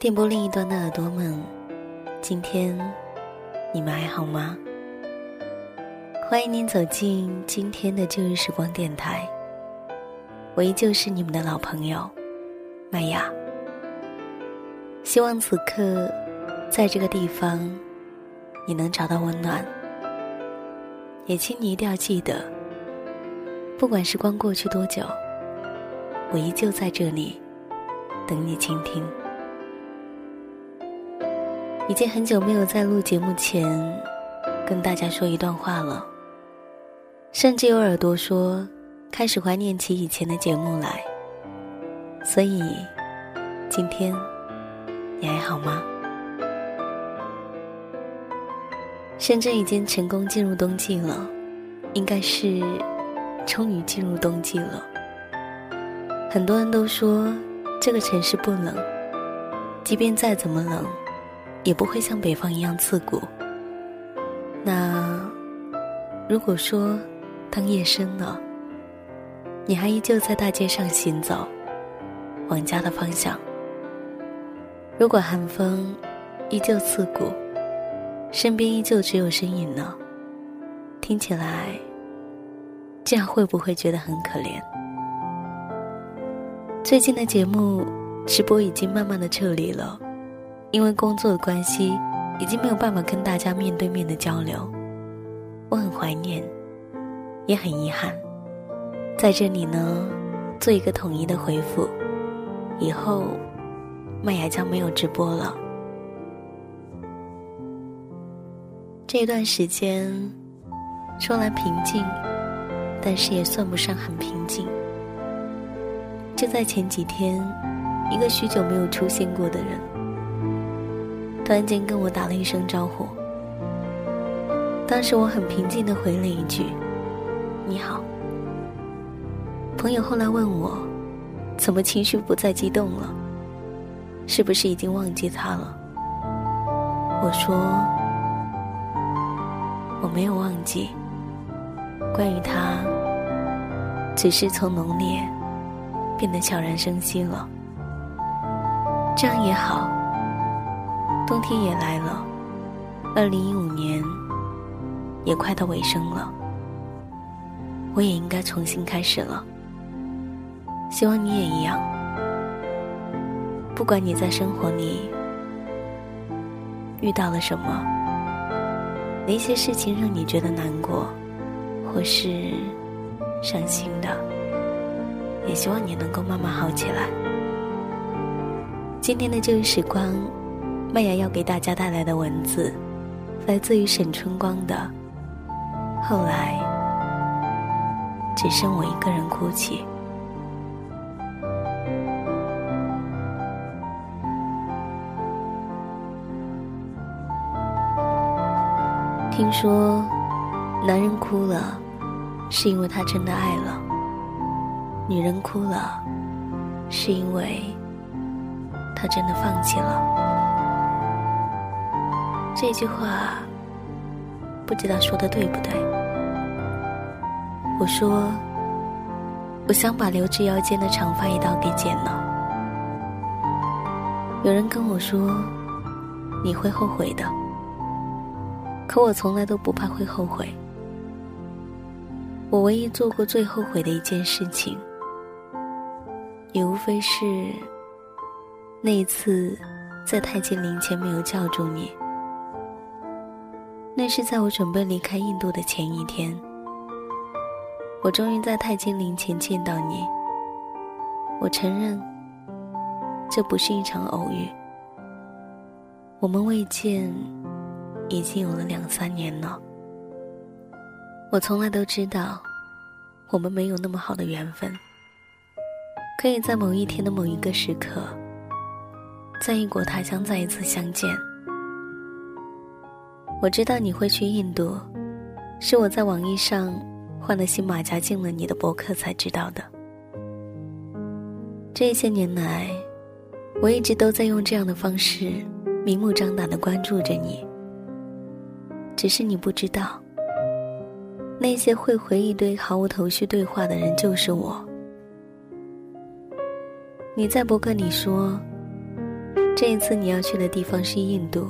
电波另一端的耳朵们，今天你们还好吗？欢迎您走进今天的旧日时光电台，我依旧是你们的老朋友麦雅。希望此刻在这个地方，你能找到温暖。也请你一定要记得，不管时光过去多久，我依旧在这里等你倾听。已经很久没有在录节目前跟大家说一段话了，甚至有耳朵说开始怀念起以前的节目来。所以，今天你还好吗？深圳已经成功进入冬季了，应该是终于进入冬季了。很多人都说这个城市不冷，即便再怎么冷。也不会像北方一样刺骨。那如果说，当夜深了，你还依旧在大街上行走，往家的方向；如果寒风依旧刺骨，身边依旧只有身影呢？听起来，这样会不会觉得很可怜？最近的节目直播已经慢慢的撤离了。因为工作的关系，已经没有办法跟大家面对面的交流，我很怀念，也很遗憾。在这里呢，做一个统一的回复，以后麦芽将没有直播了。这段时间说来平静，但是也算不上很平静。就在前几天，一个许久没有出现过的人。突然间跟我打了一声招呼，当时我很平静的回了一句：“你好。”朋友后来问我，怎么情绪不再激动了？是不是已经忘记他了？我说：“我没有忘记，关于他，只是从浓烈变得悄然生息了。这样也好。”冬天也来了，二零一五年也快到尾声了，我也应该重新开始了。希望你也一样。不管你在生活里遇到了什么，哪些事情让你觉得难过，或是伤心的，也希望你能够慢慢好起来。今天的这个时光。麦芽要给大家带来的文字，来自于沈春光的。后来，只剩我一个人哭泣。听说，男人哭了，是因为他真的爱了；女人哭了，是因为他真的放弃了。这句话不知道说的对不对？我说，我想把留至腰间的长发一刀给剪了。有人跟我说，你会后悔的。可我从来都不怕会后悔。我唯一做过最后悔的一件事情，也无非是那一次在太极陵前没有叫住你。那是在我准备离开印度的前一天，我终于在太金陵前见到你。我承认，这不是一场偶遇。我们未见，已经有了两三年了。我从来都知道，我们没有那么好的缘分，可以在某一天的某一个时刻，在异国他乡再一次相见。我知道你会去印度，是我在网易上换了新马甲进了你的博客才知道的。这些年来，我一直都在用这样的方式明目张胆的关注着你。只是你不知道，那些会回一堆毫无头绪对话的人就是我。你在博客里说，这一次你要去的地方是印度，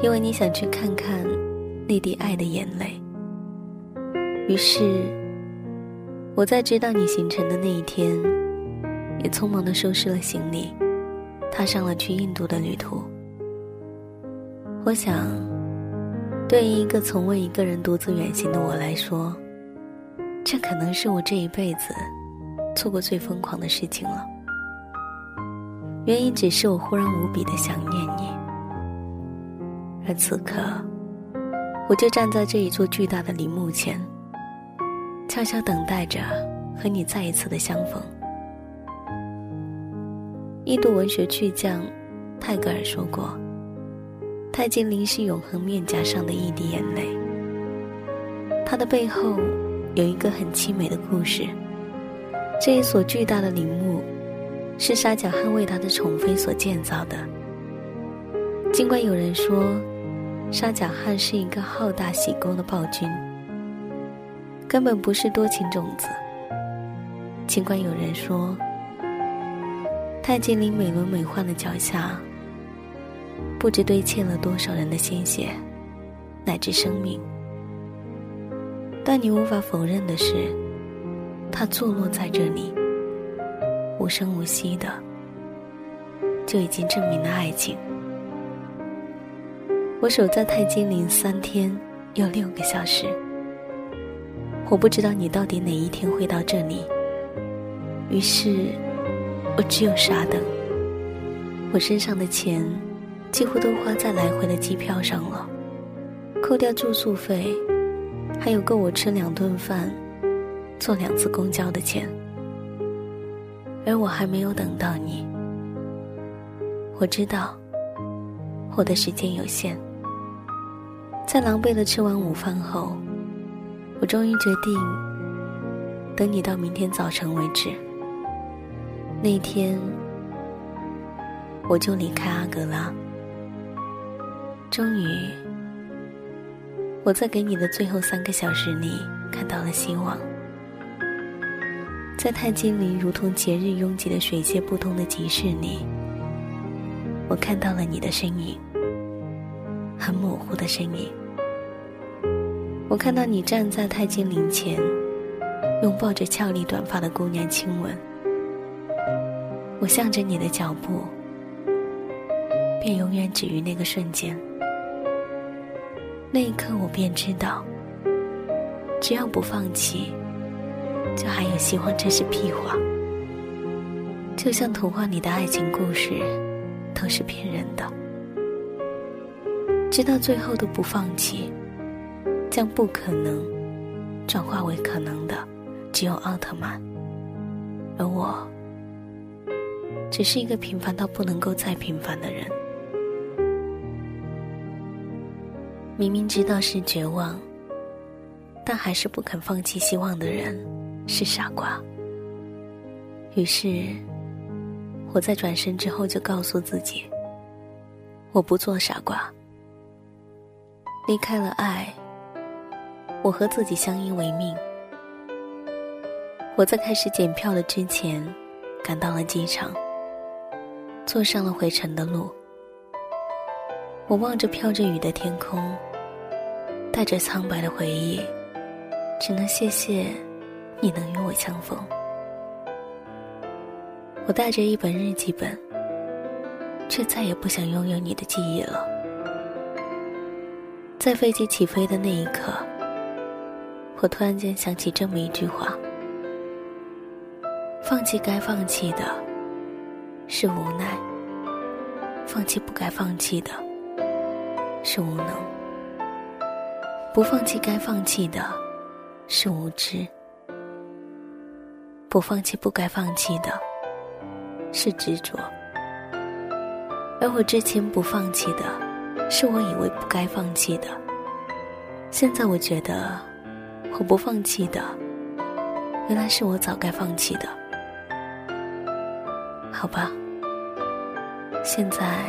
因为你想去看看那滴爱的眼泪。于是，我在知道你行程的那一天，也匆忙的收拾了行李，踏上了去印度的旅途。我想，对于一个从未一个人独自远行的我来说，这可能是我这一辈子做过最疯狂的事情了。原因只是我忽然无比的想念你，而此刻，我就站在这一座巨大的陵墓前，悄悄等待着和你再一次的相逢。印度文学巨匠泰戈尔说过。泰姬陵是永恒面颊上的一滴眼泪，它的背后有一个很凄美的故事。这一所巨大的陵墓，是沙贾汗为他的宠妃所建造的。尽管有人说，沙贾汗是一个好大喜功的暴君，根本不是多情种子。尽管有人说，泰姬陵美轮美奂的脚下。不知堆砌了多少人的鲜血，乃至生命。但你无法否认的是，它坐落在这里，无声无息的，就已经证明了爱情。我守在泰姬陵三天又六个小时，我不知道你到底哪一天会到这里。于是，我只有傻等。我身上的钱。几乎都花在来回的机票上了，扣掉住宿费，还有够我吃两顿饭、坐两次公交的钱。而我还没有等到你。我知道，我的时间有限。在狼狈的吃完午饭后，我终于决定等你到明天早晨为止。那天，我就离开阿格拉。终于，我在给你的最后三个小时里看到了希望。在泰姬陵如同节日拥挤的水泄不通的集市里，我看到了你的身影，很模糊的身影。我看到你站在泰姬陵前，拥抱着俏丽短发的姑娘亲吻。我向着你的脚步，便永远止于那个瞬间。那一刻，我便知道，只要不放弃，就还有希望。这是屁话，就像童话里的爱情故事，都是骗人的。直到最后都不放弃，将不可能转化为可能的，只有奥特曼。而我，只是一个平凡到不能够再平凡的人。明明知道是绝望，但还是不肯放弃希望的人，是傻瓜。于是，我在转身之后就告诉自己：我不做傻瓜。离开了爱，我和自己相依为命。我在开始检票的之前，赶到了机场，坐上了回程的路。我望着飘着雨的天空，带着苍白的回忆，只能谢谢你能与我相逢。我带着一本日记本，却再也不想拥有你的记忆了。在飞机起飞的那一刻，我突然间想起这么一句话：放弃该放弃的，是无奈；放弃不该放弃的。是无能，不放弃该放弃的，是无知；不放弃不该放弃的，是执着。而我之前不放弃的，是我以为不该放弃的。现在我觉得，我不放弃的，原来是我早该放弃的。好吧，现在。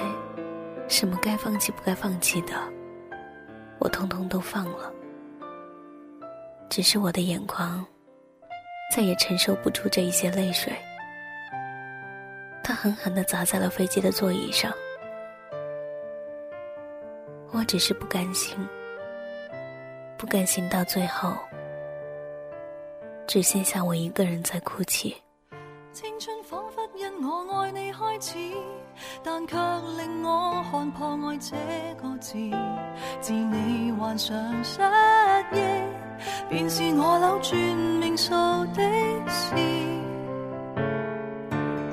什么该放弃不该放弃的，我通通都放了。只是我的眼眶，再也承受不住这一些泪水。他狠狠地砸在了飞机的座椅上。我只是不甘心，不甘心到最后，只剩下我一个人在哭泣。青春仿佛因我爱你开始，但却令我看破爱这个字。自你患上失忆，便是我扭转命数的事。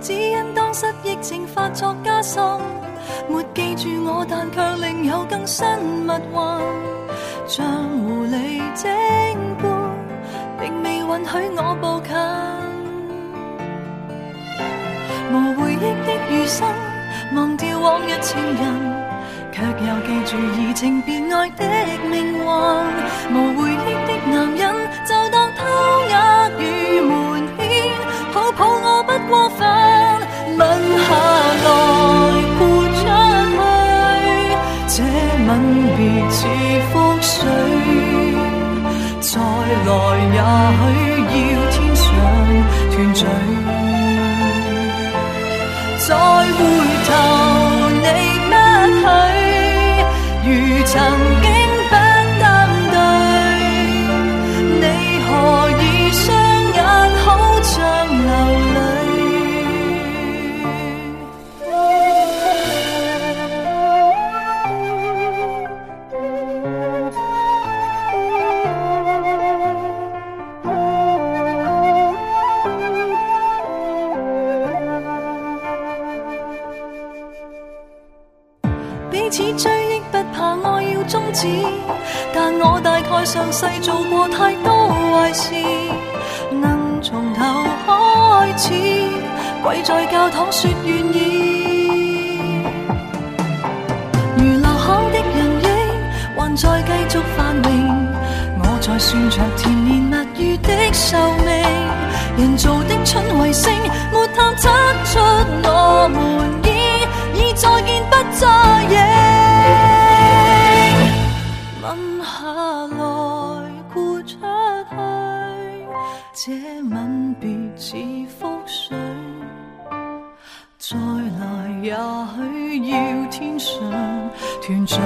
只因当失忆症发作加深，没记住我，但却另有更新密运，像狐狸精般，未允许我步近。无回忆的余生，忘掉往日情人，却又记住移情别爱的命运。追忆不怕爱要终止但我大概上世做过太多坏事，能从头开始，跪在教堂说愿意。如留下的人影还在继续繁荣，我在算着甜言蜜语的寿命。人造的蠢卫星没探测出我们已已再见不再影。下来豁出去，这吻别似覆水，再来也许要天上团聚。